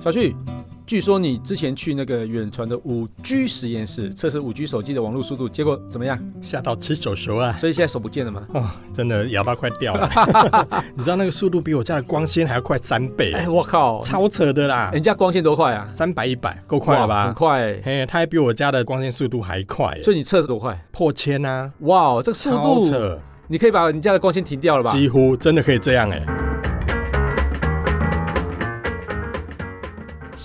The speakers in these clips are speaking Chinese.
小旭，据说你之前去那个远传的五 G 实验室测试五 G 手机的网络速度，结果怎么样？吓到吃手手啊！所以现在手不见了吗？哦，真的哑巴快掉了！你知道那个速度比我家的光纤还要快三倍？哎，我靠，超扯的啦！人家光纤多快啊？三百一百，够快了吧？很快、欸，嘿，它还比我家的光纤速度还快。所以你测试多快？破千啊！哇，这个速度，超扯！你可以把你家的光纤停掉了吧？几乎真的可以这样哎、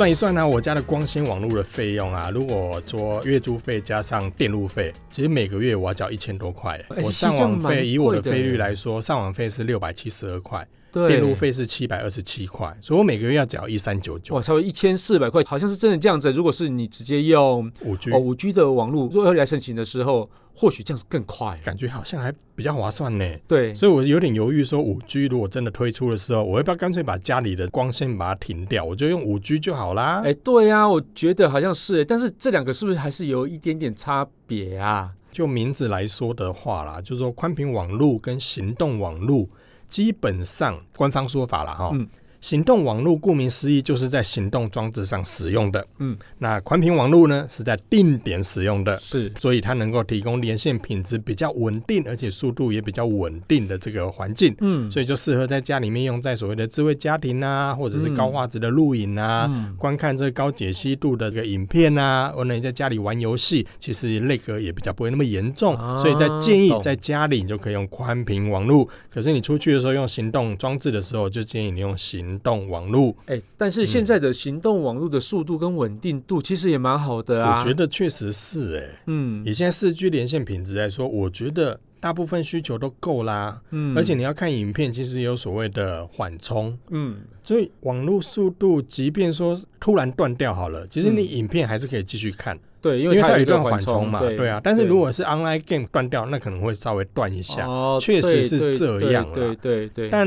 算一算呢、啊，我家的光纤网络的费用啊，如果说月租费加上电路费，其实每个月我要缴一千多块。我上网费以我的费率来说，上网费是六百七十二块，电路费是七百二十七块，所以我每个月要缴一三九九。哇，差不多一千四百块，好像是真的这样子。如果是你直接用五 G 哦五 G 的网络，如果来申请的时候。或许这样子更快，感觉好像还比较划算呢。对，所以我有点犹豫，说五 G 如果真的推出的时候，我要不要干脆把家里的光纤把它停掉，我就用五 G 就好啦。哎、欸，对呀、啊，我觉得好像是，但是这两个是不是还是有一点点差别啊？就名字来说的话啦，就是说宽频网络跟行动网络，基本上官方说法了哈。行动网络顾名思义就是在行动装置上使用的，嗯，那宽频网络呢是在定点使用的，是，所以它能够提供连线品质比较稳定，而且速度也比较稳定的这个环境，嗯，所以就适合在家里面用在所谓的智慧家庭啊，或者是高画质的录影啊，嗯、观看这个高解析度的这个影片啊，或者你在家里玩游戏，其实那个也比较不会那么严重，啊、所以在建议在家里你就可以用宽频网络，可是你出去的时候用行动装置的时候，就建议你用行。行动网络，哎、欸，但是现在的行动网络的速度跟稳定度其实也蛮好的啊。我觉得确实是、欸，哎，嗯，以现在四 G 连线品质来说，我觉得大部分需求都够啦。嗯，而且你要看影片，其实也有所谓的缓冲，嗯，所以网络速度，即便说突然断掉好了，其实你影片还是可以继续看。嗯对，因为它有一段缓冲嘛，对啊。但是如果是 online game 断掉，那可能会稍微断一下，哦，确实是这样了。对对对。但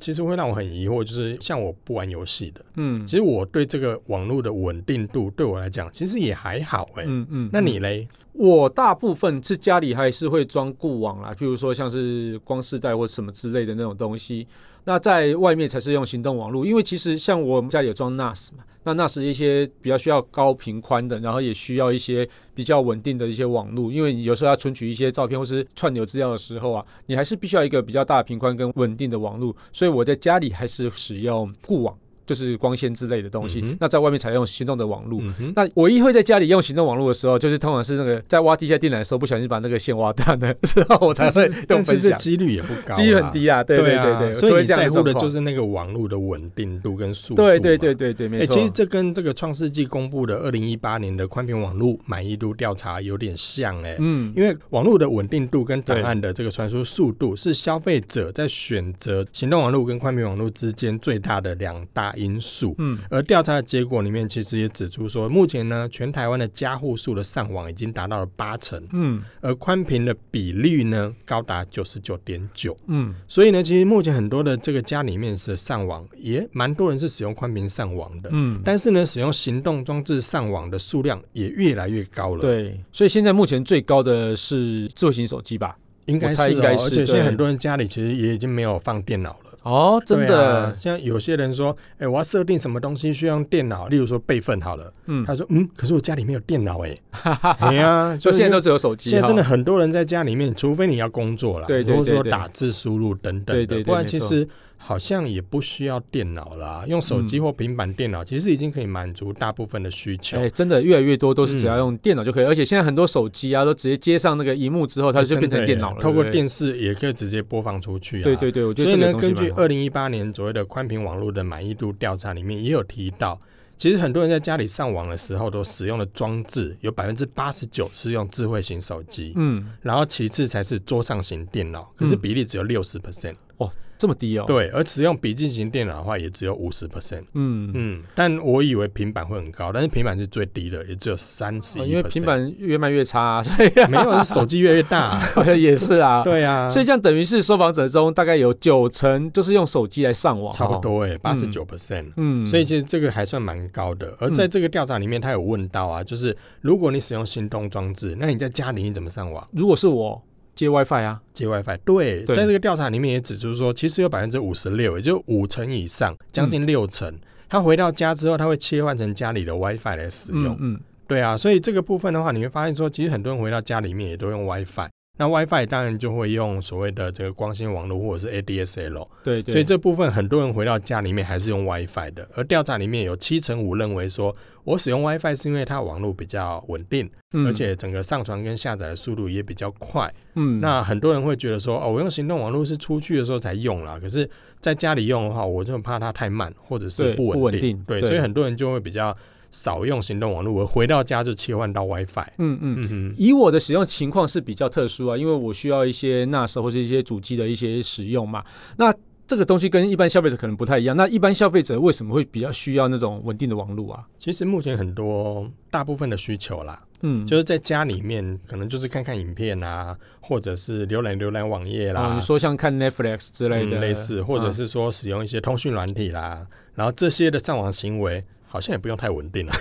其实会让我很疑惑，就是像我不玩游戏的，嗯，其实我对这个网络的稳定度对我来讲，其实也还好哎。嗯嗯。那你嘞？我大部分是家里还是会装固网啦，譬如说像是光世代或什么之类的那种东西。那在外面才是用行动网络，因为其实像我们家里有装 NAS 嘛，那那是一些比较需要高频宽的，然后也需要一些比较稳定的一些网络，因为你有时候要存取一些照片或是串流资料的时候啊，你还是必须要一个比较大频宽跟稳定的网络，所以我在家里还是使用固网。就是光纤之类的东西，嗯、那在外面采用行动的网络。嗯、那唯一会在家里用行动网络的时候，就是通常是那个在挖地下电缆的时候，不小心把那个线挖断的时候，我才会用分享。几率也不高，几率很低啊。对对对对，对，所以你在乎的就是那个网络的稳定度跟速度。对对对对对，没错。欸、其实这跟这个创世纪公布的二零一八年的宽频网络满意度调查有点像哎、欸。嗯，因为网络的稳定度跟档案的这个传输速度是消费者在选择行动网络跟宽频网络之间最大的两大因素。嗯。而调查的结果里面，其实也指出说，目前呢，全台湾的家户数的上网已经达到了八成，嗯，而宽频的比率呢，高达九十九点九，嗯，所以呢，其实目前很多的这个家里面是上网，也蛮多人是使用宽频上网的，嗯，但是呢，使用行动装置上网的数量也越来越高了，对，所以现在目前最高的是智慧型手机吧？应该是、哦，应该是，而且现在很多人家里其实也已经没有放电脑了。哦，真的，啊、像有些人说，哎、欸，我要设定什么东西需要用电脑，例如说备份好了。嗯，他说，嗯，可是我家里没有电脑哎。哎呀，就现在都只有手机。现在真的很多人在家里面，除非你要工作了，对对对，或者说打字输入等等的，对对对对，不然其实。好像也不需要电脑啦，用手机或平板电脑，其实已经可以满足大部分的需求。哎、欸，真的越来越多都是只要用电脑就可以，嗯、而且现在很多手机啊都直接接上那个荧幕之后，它就变成电脑了。透过电视也可以直接播放出去啊。对对对，我觉得。所以呢，根据二零一八年左右的宽频网络的满意度调查里面也有提到，其实很多人在家里上网的时候都使用的装置有百分之八十九是用智慧型手机，嗯，然后其次才是桌上型电脑，可是比例只有六十 percent。哦。这么低哦。对，而使用笔记型电脑的话，也只有五十 percent。嗯嗯，但我以为平板会很高，但是平板是最低的，也只有三十一。因为平板越卖越差，啊，所以没有，是手机越来越大，啊，也是啊。对啊，所以这样等于是受访者中大概有九成就是用手机来上网，差不多哎，八十九 percent。嗯，所以其实这个还算蛮高的。而在这个调查里面，他有问到啊，就是如果你使用行动装置，那你在家里你怎么上网？如果是我。接 WiFi 啊，接 WiFi。对，对在这个调查里面也指出说，其实有百分之五十六，也就五成以上，将近六成，嗯、他回到家之后，他会切换成家里的 WiFi 来使用。嗯，嗯对啊，所以这个部分的话，你会发现说，其实很多人回到家里面也都用 WiFi。那 WiFi 当然就会用所谓的这个光纤网络或者是 ADSL。对对。所以这部分很多人回到家里面还是用 WiFi 的，而调查里面有七成五认为说，我使用 WiFi 是因为它网络比较稳定，嗯、而且整个上传跟下载的速度也比较快。嗯。那很多人会觉得说，哦，我用行动网络是出去的时候才用啦，可是在家里用的话，我就怕它太慢或者是不稳定。对，对对，所以很多人就会比较。少用行动网络，我回到家就切换到 WiFi。嗯嗯嗯以我的使用情况是比较特殊啊，因为我需要一些 NAS 或者一些主机的一些使用嘛。那这个东西跟一般消费者可能不太一样。那一般消费者为什么会比较需要那种稳定的网络啊？其实目前很多大部分的需求啦，嗯，就是在家里面可能就是看看影片啊，或者是浏览浏览网页啦。哦，你说像看 Netflix 之类的，嗯，类似，或者是说使用一些通讯软体啦，嗯，然后这些的上网行为。好像也不用太稳定了，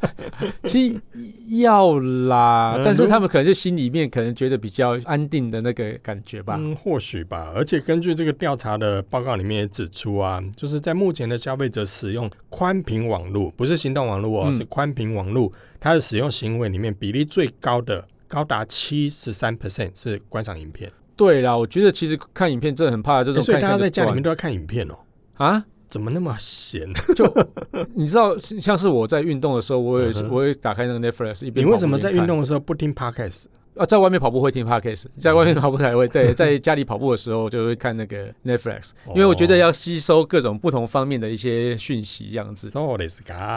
其实要啦，但是他们可能就心里面可能觉得比较安定的那个感觉吧。嗯，或许吧。而且根据这个调查的报告里面也指出啊，就是在目前的消费者使用宽频网络，不是行动网络哦，嗯、是宽频网络，它的使用行为里面比例最高的，高达七十三 percent 是观赏影片。对啦，我觉得其实看影片真的很怕这种看看，所以大家在家里面都要看影片哦。啊？怎么那么闲？就你知道，像是我在运动的时候，我也是，我会打开那个 Netflix 一边。你为什么在运动的时候不听 Podcast？啊，在外面跑步会听 Podcast，在外面跑步才会对，在家里跑步的时候就会看那个 Netflix，因为我觉得要吸收各种不同方面的一些讯息，这样子。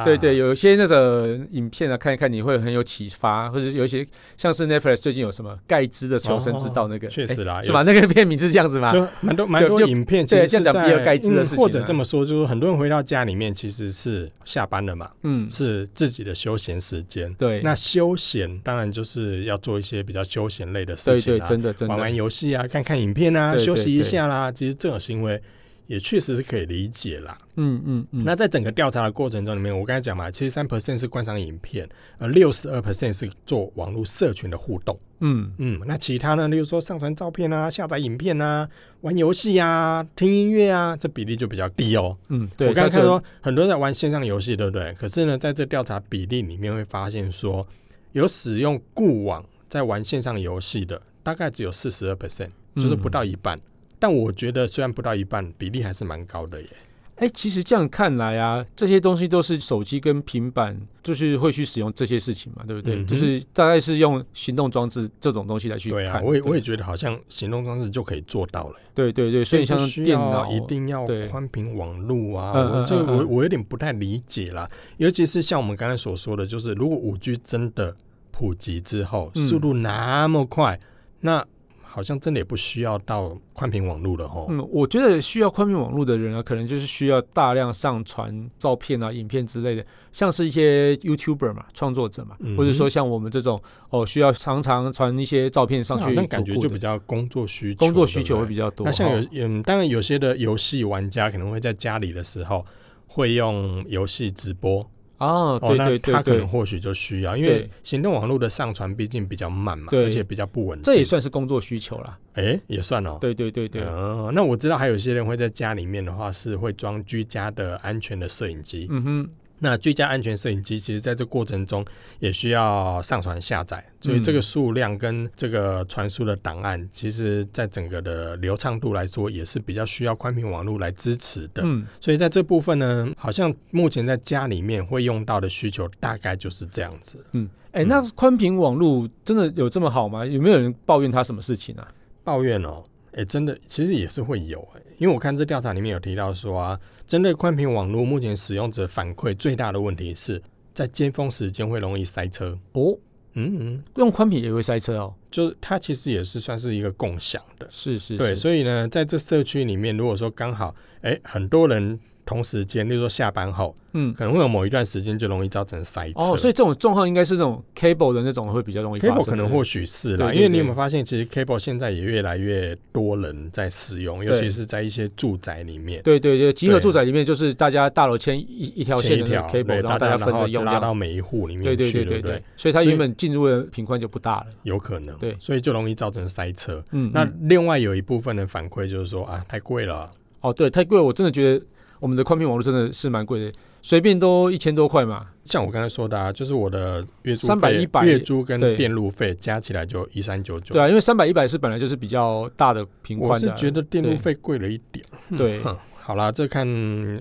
对对，有一些那个影片啊，看一看你会很有启发，或者有一些像是 Netflix 最近有什么盖茨的求生之道那个，确实啦，是吧？那个片名是这样子吗？就蛮多蛮多影片，对，像讲比尔盖茨的事情，或者这么说，就是很多人回到家里面其实是下班了嘛，嗯，是自己的休闲时间。对，那休闲当然就是要做一些比较休闲类的。事情啊，真的，真的玩玩游戏啊，看看影片啊，休息一下啦。其实这种行为也确实是可以理解啦。嗯嗯嗯。那在整个调查的过程中里面，我刚才讲嘛，七十三 percent 是观赏影片，而六十二 percent 是做网络社群的互动。嗯嗯。那其他呢，例如说上传照片啊、下载影片啊、玩游戏啊、听音乐啊，这比例就比较低哦。嗯，对。我刚才看说很多人在玩线上游戏，对不对？可是呢，在这调查比例里面会发现说，有使用固网。在玩线上游戏的大概只有四十二 percent，就是不到一半。嗯、但我觉得虽然不到一半，比例还是蛮高的耶。哎、欸，其实这样看来啊，这些东西都是手机跟平板，就是会去使用这些事情嘛，对不对？嗯、就是大概是用行动装置这种东西来去看。对啊，我也我也觉得好像行动装置就可以做到了。对对对，所以像电脑一定要宽频网络啊，我这个我我有点不太理解啦。尤其是像我们刚才所说的，就是如果五 G 真的。普及之后，速度那么快，嗯、那好像真的也不需要到宽频网络了哦。嗯，我觉得需要宽频网络的人啊，可能就是需要大量上传照片啊、影片之类的，像是一些 YouTuber 嘛、创作者嘛，嗯、或者说像我们这种哦，需要常常传一些照片上去，那感觉就比较工作需求，工作需求会比较多。那像有嗯，当然有些的游戏玩家可能会在家里的时候会用游戏直播。哦，对对对，他可能或许就需要，因为行动网络的上传毕竟比较慢嘛，而且比较不稳定，这也算是工作需求啦。哎，也算哦。对对对对。哦，那我知道还有些人会在家里面的话，是会装居家的安全的摄影机。嗯哼。那居家安全摄影机，其实在这过程中也需要上传下载，所以这个数量跟这个传输的档案，其实在整个的流畅度来说，也是比较需要宽频网络来支持的。嗯，所以在这部分呢，好像目前在家里面会用到的需求，大概就是这样子。嗯，哎、欸，那宽频网络真的有这么好吗？有没有人抱怨它什么事情啊？抱怨哦，哎、欸，真的，其实也是会有哎、欸。因为我看这调查里面有提到说啊，针对宽频网络，目前使用者反馈最大的问题是在尖峰时间会容易塞车哦。嗯嗯，用宽频也会塞车哦。就它其实也是算是一个共享的，是是，是，对。所以呢，在这社区里面，如果说刚好哎、欸、很多人。同时间，例如说下班后，嗯，可能会有某一段时间就容易造成塞车。哦，所以这种状况应该是这种 cable 的那种会比较容易 cable 可能或许是啦，因为你有没有发现，其实 cable 现在也越来越多人在使用，尤其是在一些住宅里面。对对对，集合住宅里面就是大家大楼牵一一条线的 cable，然后大家分着用，拉到每一户里面去，对对对对对。所以它原本进入的频宽就不大了，有可能。对，所以就容易造成塞车。嗯，那另外有一部分的反馈就是说啊，太贵了。哦，对，太贵，我真的觉得。我们的宽频网络真的是蛮贵的，随便都一千多块嘛。像我刚才说的啊，就是我的月租三百一百，月租跟电路费加起来就一三九九。对啊，因为三百一百是本来就是比较大的频宽的。我是觉得电路费贵了一点。对。好啦，这看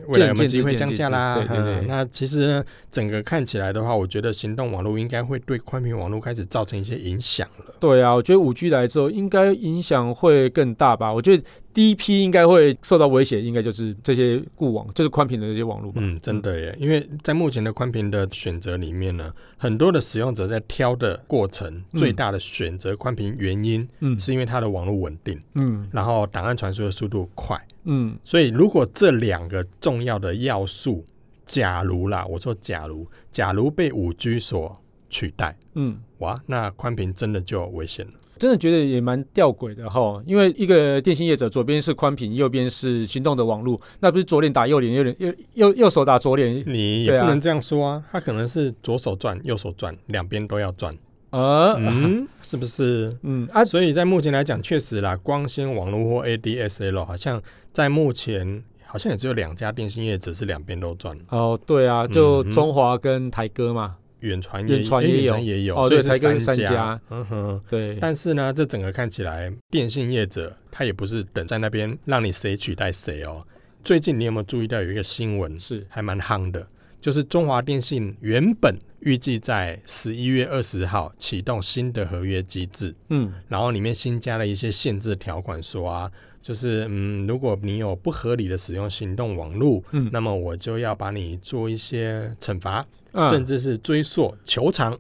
未来有没有机会降价啦。对对对。那其实呢，整个看起来的话，我觉得行动网络应该会对宽频网络开始造成一些影响了。对啊，我觉得五 G 来之后，应该影响会更大吧。我觉得第一批应该会受到威胁，应该就是这些固网，就是宽频的这些网络。嗯，真的耶，因为在目前的宽频的选择里面呢，很多的使用者在挑的过程，最大的选择宽频原因，嗯，是因为它的网络稳定，嗯，然后档案传输的速度快。嗯，所以如果这两个重要的要素，假如啦，我说假如，假如被五 G 所取代，嗯，哇，那宽频真的就危险了。真的觉得也蛮吊诡的哈，因为一个电信业者左边是宽频，右边是行动的网络，那不是左脸打右脸，右脸右右右手打左脸？你也不能这样说啊，他可能是左手转，右手转，两边都要转。呃，嗯，是不是？嗯啊，所以在目前来讲，确实啦，光纤网络或 ADSL 好像在目前好像也只有两家电信业者是两边都赚。哦，对啊，就中华跟台哥嘛，远传远传也有也有，哦，对，台哥三家。嗯哼，对。但是呢，这整个看起来，电信业者他也不是等在那边让你谁取代谁哦。最近你有没有注意到有一个新闻是还蛮夯的？就是中华电信原本预计在十一月二十号启动新的合约机制，嗯，然后里面新加了一些限制条款，说啊，就是嗯，如果你有不合理的使用行动网络，嗯，那么我就要把你做一些惩罚，嗯，甚至是追溯、求偿。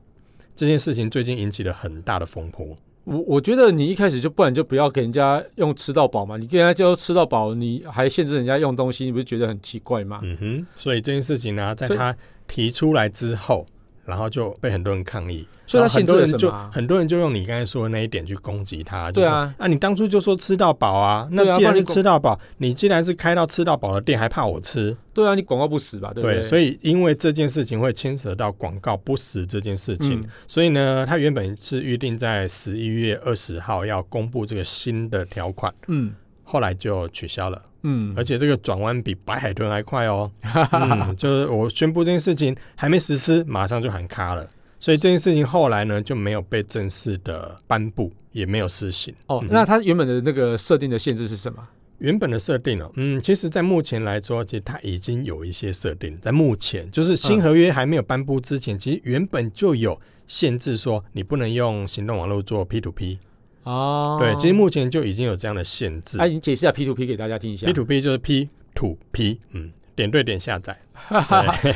这件事情最近引起了很大的风波。我我觉得你一开始就不然就不要给人家用吃到饱嘛，你跟人家就吃到饱，你还限制人家用东西，你不是觉得很奇怪吗？嗯哼，所以这件事情呢，在他提出来之后。然后就被很多人抗议，所以他很多人就很多人就用你刚才说的那一点去攻击他。对啊，啊，你当初就说吃到饱啊，那既然是吃到饱，你既然是开到吃到饱的店，还怕我吃？对啊，你广告不死吧？对不对？对，所以因为这件事情会牵扯到广告不死这件事情，嗯、所以呢，他原本是预定在十一月二十号要公布这个新的条款，嗯，后来就取消了。嗯，而且这个转弯比白海豚还快哦。嗯，就是我宣布这件事情还没实施，马上就喊卡了。所以这件事情后来呢就没有被正式的颁布，也没有施行。哦，嗯、那它原本的那个设定的限制是什么？原本的设定哦，嗯，其实，在目前来说，其实它已经有一些设定。在目前，就是新合约还没有颁布之前，嗯、其实原本就有限制，说你不能用行动网络做 P to P。哦，对，其实目前就已经有这样的限制。哎、啊，你解释一下 P to P 给大家听一下。P to P 就是 P to P，嗯，点对点下载，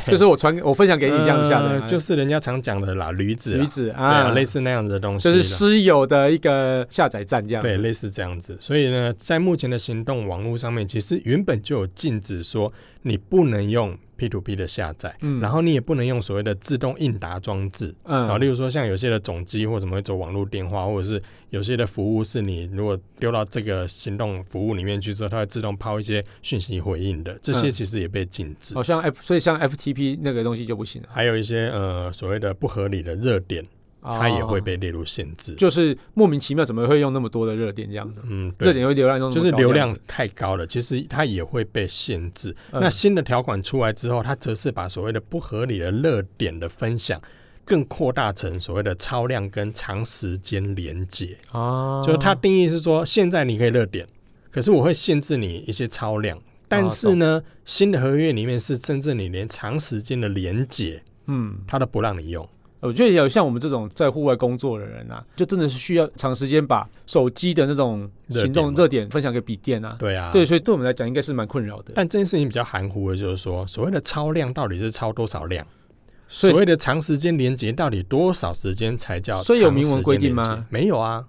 就是我传我分享给你这样子下载、呃，就是人家常讲的啦，驴子，驴子啊，啊，类似那样子的东西，就是私有的一个下载站这样子。对，类似这样子。所以呢，在目前的行动网络上面，其实原本就有禁止说你不能用。P to P 的下载，嗯，然后你也不能用所谓的自动应答装置，嗯，然后例如说像有些的总机或什么会走网络电话，或者是有些的服务是你如果丢到这个行动服务里面去之后，它会自动抛一些讯息回应的，这些其实也被禁止。好、嗯哦、像 F，所以像 FTP 那个东西就不行了。还有一些呃所谓的不合理的热点。它也会被列入限制，就是莫名其妙怎么会用那么多的热点这样子？嗯，热点会流量用就是流量太高了，其实它也会被限制。嗯、那新的条款出来之后，它则是把所谓的不合理的热点的分享更扩大成所谓的超量跟长时间连接。哦，就是它定义是说，现在你可以热点，可是我会限制你一些超量。但是呢，哦、新的合约里面是甚至你连长时间的连接，嗯，它都不让你用。我觉得有像我们这种在户外工作的人啊，就真的是需要长时间把手机的那种行动热点分享给笔电啊。对啊，对，所以对我们来讲应该是蛮困扰的。但这件事情比较含糊的，就是说所谓的超量到底是超多少量？所谓的长时间连接到底多少时间才叫？所以有明文规定吗？没有啊，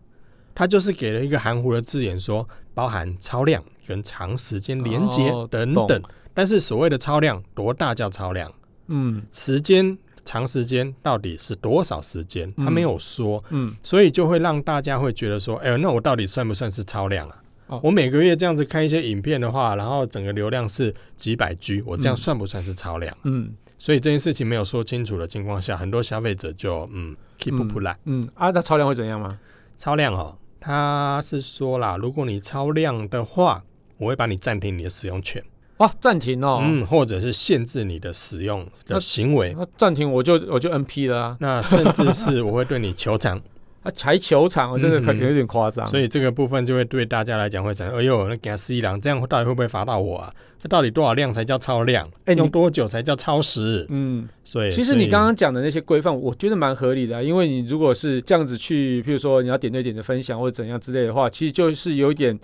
他就是给了一个含糊的字眼说，说包含超量跟长时间连接等等。哦、但是所谓的超量多大叫超量？嗯，时间长时间到底是多少时间？他没有说。嗯，所以就会让大家会觉得说，哎呦，那我到底算不算是超量啊？哦、我每个月这样子看一些影片的话，然后整个流量是几百 G，我这样算不算是超量？嗯，所以这件事情没有说清楚的情况下，很多消费者就嗯 keep 不来。嗯啊，那超量会怎样吗？超量哦，他是说啦，如果你超量的话，我会把你暂停你的使用权。哇，暂停哦，嗯，或者是限制你的使用的行为。那暂停我就我就 NP 了啊。那甚至是我会对你求偿。啊，才球场，我真的可能有点夸张，所以这个部分就会对大家来讲会产生，哎呦，那给他十一两，这样到底会不会罚到我啊？这到底多少量才叫超量？哎、欸，用多久才叫超时？嗯，所以其实你刚刚讲的那些规范，我觉得蛮合理的、啊，因为你如果是这样子去，譬如说你要点对点的分享或者怎样之类的话，其实就是有一点。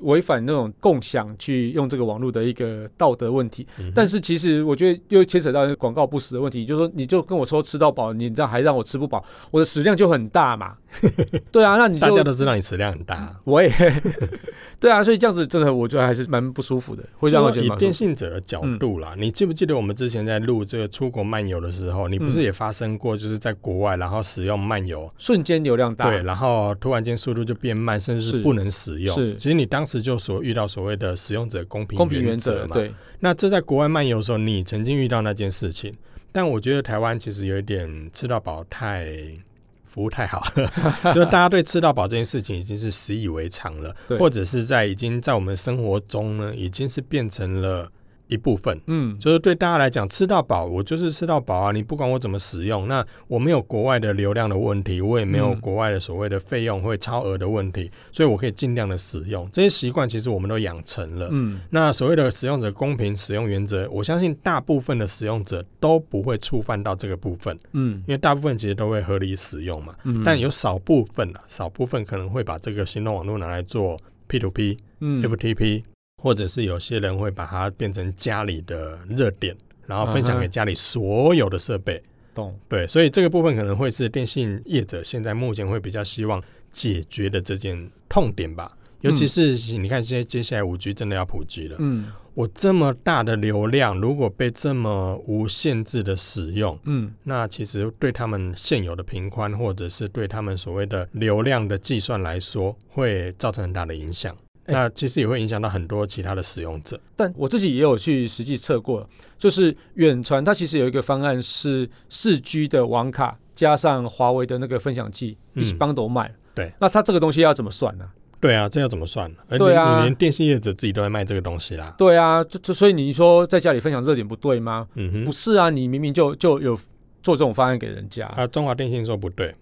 违反那种共享去用这个网络的一个道德问题，嗯、但是其实我觉得又牵扯到广告不实的问题，就是说你就跟我说吃到饱，你这样还让我吃不饱，我的食量就很大嘛。对啊，那你就大家都知道你食量很大，我也对啊，所以这样子真的我觉得还是蛮不舒服的，会让我觉得。以电信者的角度啦，嗯、你记不记得我们之前在录这个出国漫游的时候，你不是也发生过就是在国外然后使用漫游？瞬间流量大，对，然后突然间速度就变慢，甚至是。不能使用。是，其实你当当时就所遇到所谓的使用者公平公平原则嘛，对。那这在国外漫游的时候，你曾经遇到那件事情，但我觉得台湾其实有一点吃到饱太服务太好了，就是大家对吃到饱这件事情已经是习以为常了，对或者是在已经在我们生活中呢，已经是变成了。一部分，嗯，就是对大家来讲，吃到饱，我就是吃到饱啊！你不管我怎么使用，那我没有国外的流量的问题，我也没有国外的所谓的费用会超额的问题，所以我可以尽量的使用这些习惯，其实我们都养成了。嗯，那所谓的使用者公平使用原则，我相信大部分的使用者都不会触犯到这个部分。嗯，因为大部分其实都会合理使用嘛。嗯，但有少部分啊，少部分可能会把这个行动网络拿来做 P to P，嗯，FTP。或者是有些人会把它变成家里的热点，然后分享给家里所有的设备。懂，对，所以这个部分可能会是电信业者现在目前会比较希望解决的这件痛点吧。尤其是你看，现在接下来五 G 真的要普及了。嗯，我这么大的流量，如果被这么无限制的使用，嗯，那其实对他们现有的频宽，或者是对他们所谓的流量的计算来说，会造成很大的影响。那其实也会影响到很多其他的使用者，但我自己也有去实际测过，就是远传它其实有一个方案是四 G 的网卡加上华为的那个分享器一起 bundle 卖。对，那它这个东西要怎么算呢？对啊，这要怎么算？对啊，你连电信业者自己都在卖这个东西啦。对啊，就就所以你说在家里分享热点不对吗？嗯哼，不是啊，你明明就就有做这种方案给人家啊。中华电信说不对。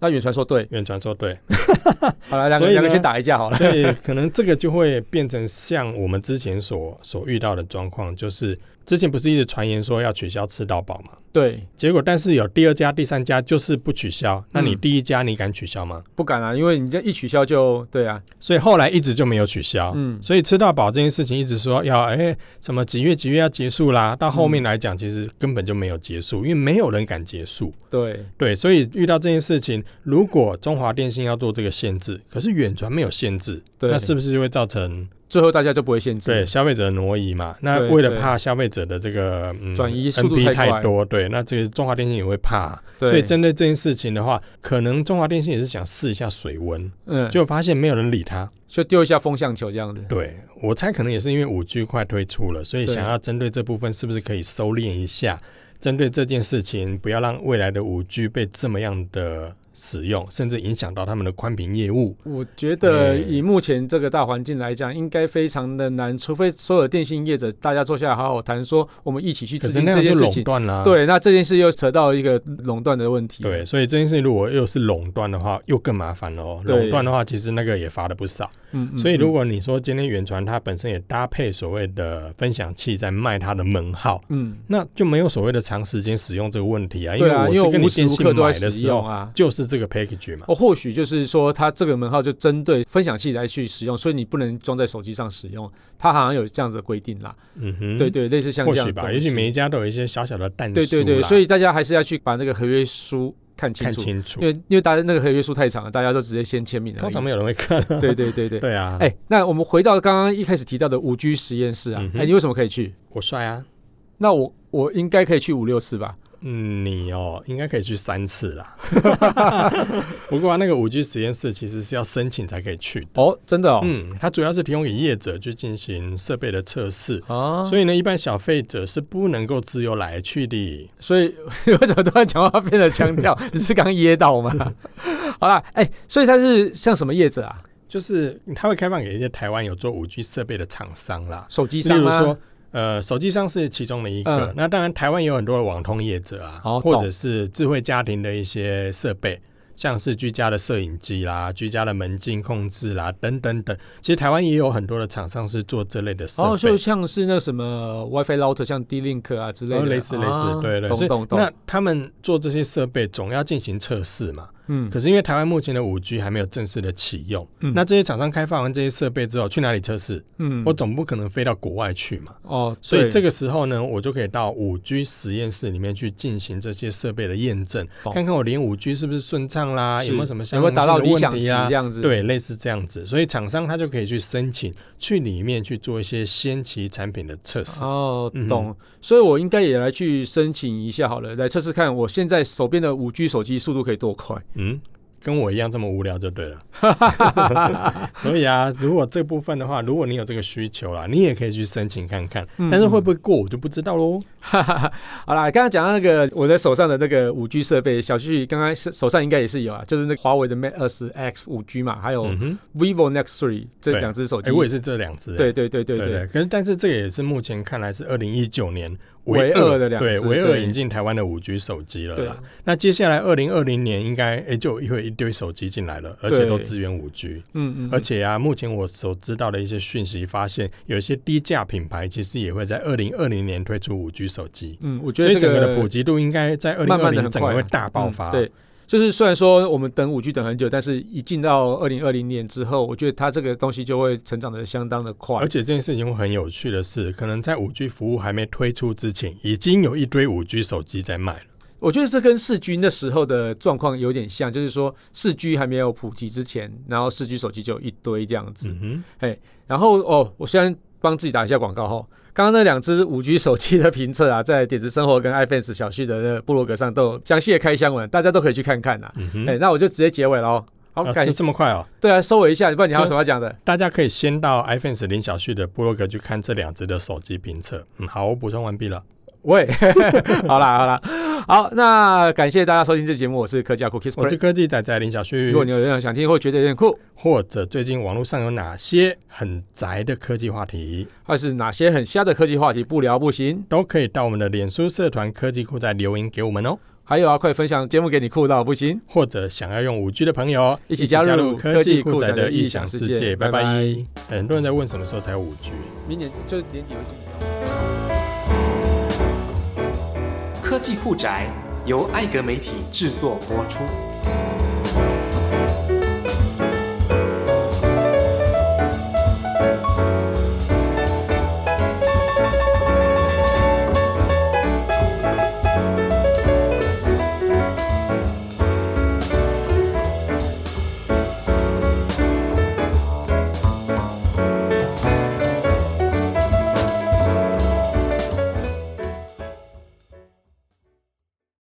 那远传说对，远传说对，好了，两个两个先打一架好了。所以可能这个就会变成像我们之前所所遇到的状况，就是之前不是一直传言说要取消吃到饱吗？对，结果但是有第二家、第三家就是不取消，那你第一家你敢取消吗？不敢啊，因为你这一取消就对啊，所以后来一直就没有取消。嗯，所以吃到饱这件事情一直说要哎、欸、什么几月几月要结束啦，到后面来讲其实根本就没有结束，因为没有人敢结束。对对，所以遇到这件事情，如果中华电信要做这个限制，可是远传没有限制，对那是不是就会造成？最后大家就不会限制，对消费者挪移嘛。那为了怕消费者的这个转移速度太多，对，那这个中华电信也会怕。所以针对这件事情的话，可能中华电信也是想试一下水温，嗯，就发现没有人理他，就丢一下风向球这样子。对，我猜可能也是因为五 G 快推出了，所以想要针对这部分是不是可以收敛一下，针对这件事情不要让未来的五 G 被这么样的。使用甚至影响到他们的宽频业务。我觉得以目前这个大环境来讲，应该非常的难，除非所有电信业者大家坐下来好好谈，说我们一起去执行这件事情。对，那这件事又扯到一个垄断的问题。对，所以这件事如果又是垄断的话，又更麻烦了哦。垄断的话，其实那个也罚的不少。嗯，所以如果你说今天远传它本身也搭配所谓的分享器在卖它的门号，嗯，那就没有所谓的长时间使用这个问题啊。因为我是跟你电信买的时候啊，就是这个 package 嘛。哦，或许就是说它这个门号就针对分享器来去使用，所以你不能装在手机上使用。它好像有这样子的规定啦。嗯哼，对对，类似像这样。或许吧，也许每一家都有一些小小的弹。对对对，所以大家还是要去把那个合约书。看清楚，看清楚，因为因为大家那个合约书太长了，大家都直接先签名了。通常没有人会看。对对对对，对啊。哎，那我们回到刚刚一开始提到的五 G 实验室啊，哎、嗯，你为什么可以去？我帅啊。那我我应该可以去五六次吧？嗯，你哦，应该可以去三次啦。不过啊，那个五 G 实验室其实是要申请才可以去的哦，真的哦。嗯，它主要是提供给业者去进行设备的测试啊，所以呢，一般消费者是不能够自由来去的。所以为什么突然讲话变得腔调？你是刚噎到吗？好啦，哎、欸，所以它是像什么业者啊？就是它会开放给一些台湾有做五 G 设备的厂商啦，手机商吗？呃，手机上是其中的一个，嗯、那当然台湾也有很多的网通业者啊，哦、或者是智慧家庭的一些设备。像是居家的摄影机啦、居家的门禁控制啦等等等，其实台湾也有很多的厂商是做这类的设备。哦，就像是那什么 WiFi router，像 D-Link 啊之类的，哦、类似类似，啊、对对。懂懂懂。那他们做这些设备总要进行测试嘛？嗯。可是因为台湾目前的五 G 还没有正式的启用，嗯。那这些厂商开发完这些设备之后，去哪里测试？嗯。我总不可能飞到国外去嘛？哦。所以这个时候呢，我就可以到五 G 实验室里面去进行这些设备的验证，懂看看我连五 G 是不是顺畅。啦，有没有什么相关的问题啊？这样子，对，类似这样子，所以厂商他就可以去申请，去里面去做一些先期产品的测试。哦，懂。嗯、所以我应该也来去申请一下好了，来测试看我现在手边的五 G 手机速度可以多快？嗯。跟我一样这么无聊就对了，所以啊，如果这部分的话，如果你有这个需求啦，你也可以去申请看看，嗯、但是会不会过我就不知道喽。好啦，刚刚讲到那个我的手上的那个五 G 设备，小旭刚刚手上应该也是有啊，就是那个华为的 Mate 二十 X 五 G 嘛，还有 vivo Next Three 这两只手机，哎、欸，我也是这两只，对对对对对，对，对，可是但是这个也是目前看来是二零一九年。唯二的两，对，唯二引进台湾的五 G 手机了啦。那接下来二零二零年应该诶、欸、就会一堆手机进来了，而且都支援五 G。嗯嗯。而且啊，目前我所知道的一些讯息，发现有一些低价品牌其实也会在二零二零年推出五 G 手机。嗯，我觉得、整个的普及度应该在二零二零整个会大爆发。对。就是虽然说我们等五 G 等很久，但是一进到二零二零年之后，我觉得它这个东西就会成长的相当的快。而且这件事情会很有趣的是，可能在五 G 服务还没推出之前，已经有一堆五 G 手机在卖了。我觉得这跟四 G 那时候的状况有点像，就是说四 G 还没有普及之前，然后四 G 手机就有一堆这样子。嗯然后哦，我虽然帮自己打一下广告哈。刚刚那两支五 G 手机的评测啊，在点子生活跟 iFans 小旭的那个部落格上都有详细的开箱文，大家都可以去看看呐。哎、嗯欸，那我就直接结尾了哦。好，感谢、啊、这么快哦。对啊，收尾一下，不然你还有什么要讲的？大家可以先到 iFans 林小旭的部落格去看这两支的手机评测。嗯，好，我补充完毕了。喂，好啦好啦，好，那感谢大家收听这节目，我是科技阿酷 Kiss，我是科技仔仔林小旭。如果你有任何想听或觉得有点酷，或者最近网络上有哪些很宅的科技话题，或是哪些很瞎的科技话题不聊不行，都可以到我们的脸书社团科技酷仔留言给我们哦。还有啊，快分享节目给你酷到不行，或者想要用五 G 的朋友一起加入科技酷仔的异想世界。拜拜。很多人在问什么时候才有五 G，明年就年底有科技酷宅由艾格媒体制作播出。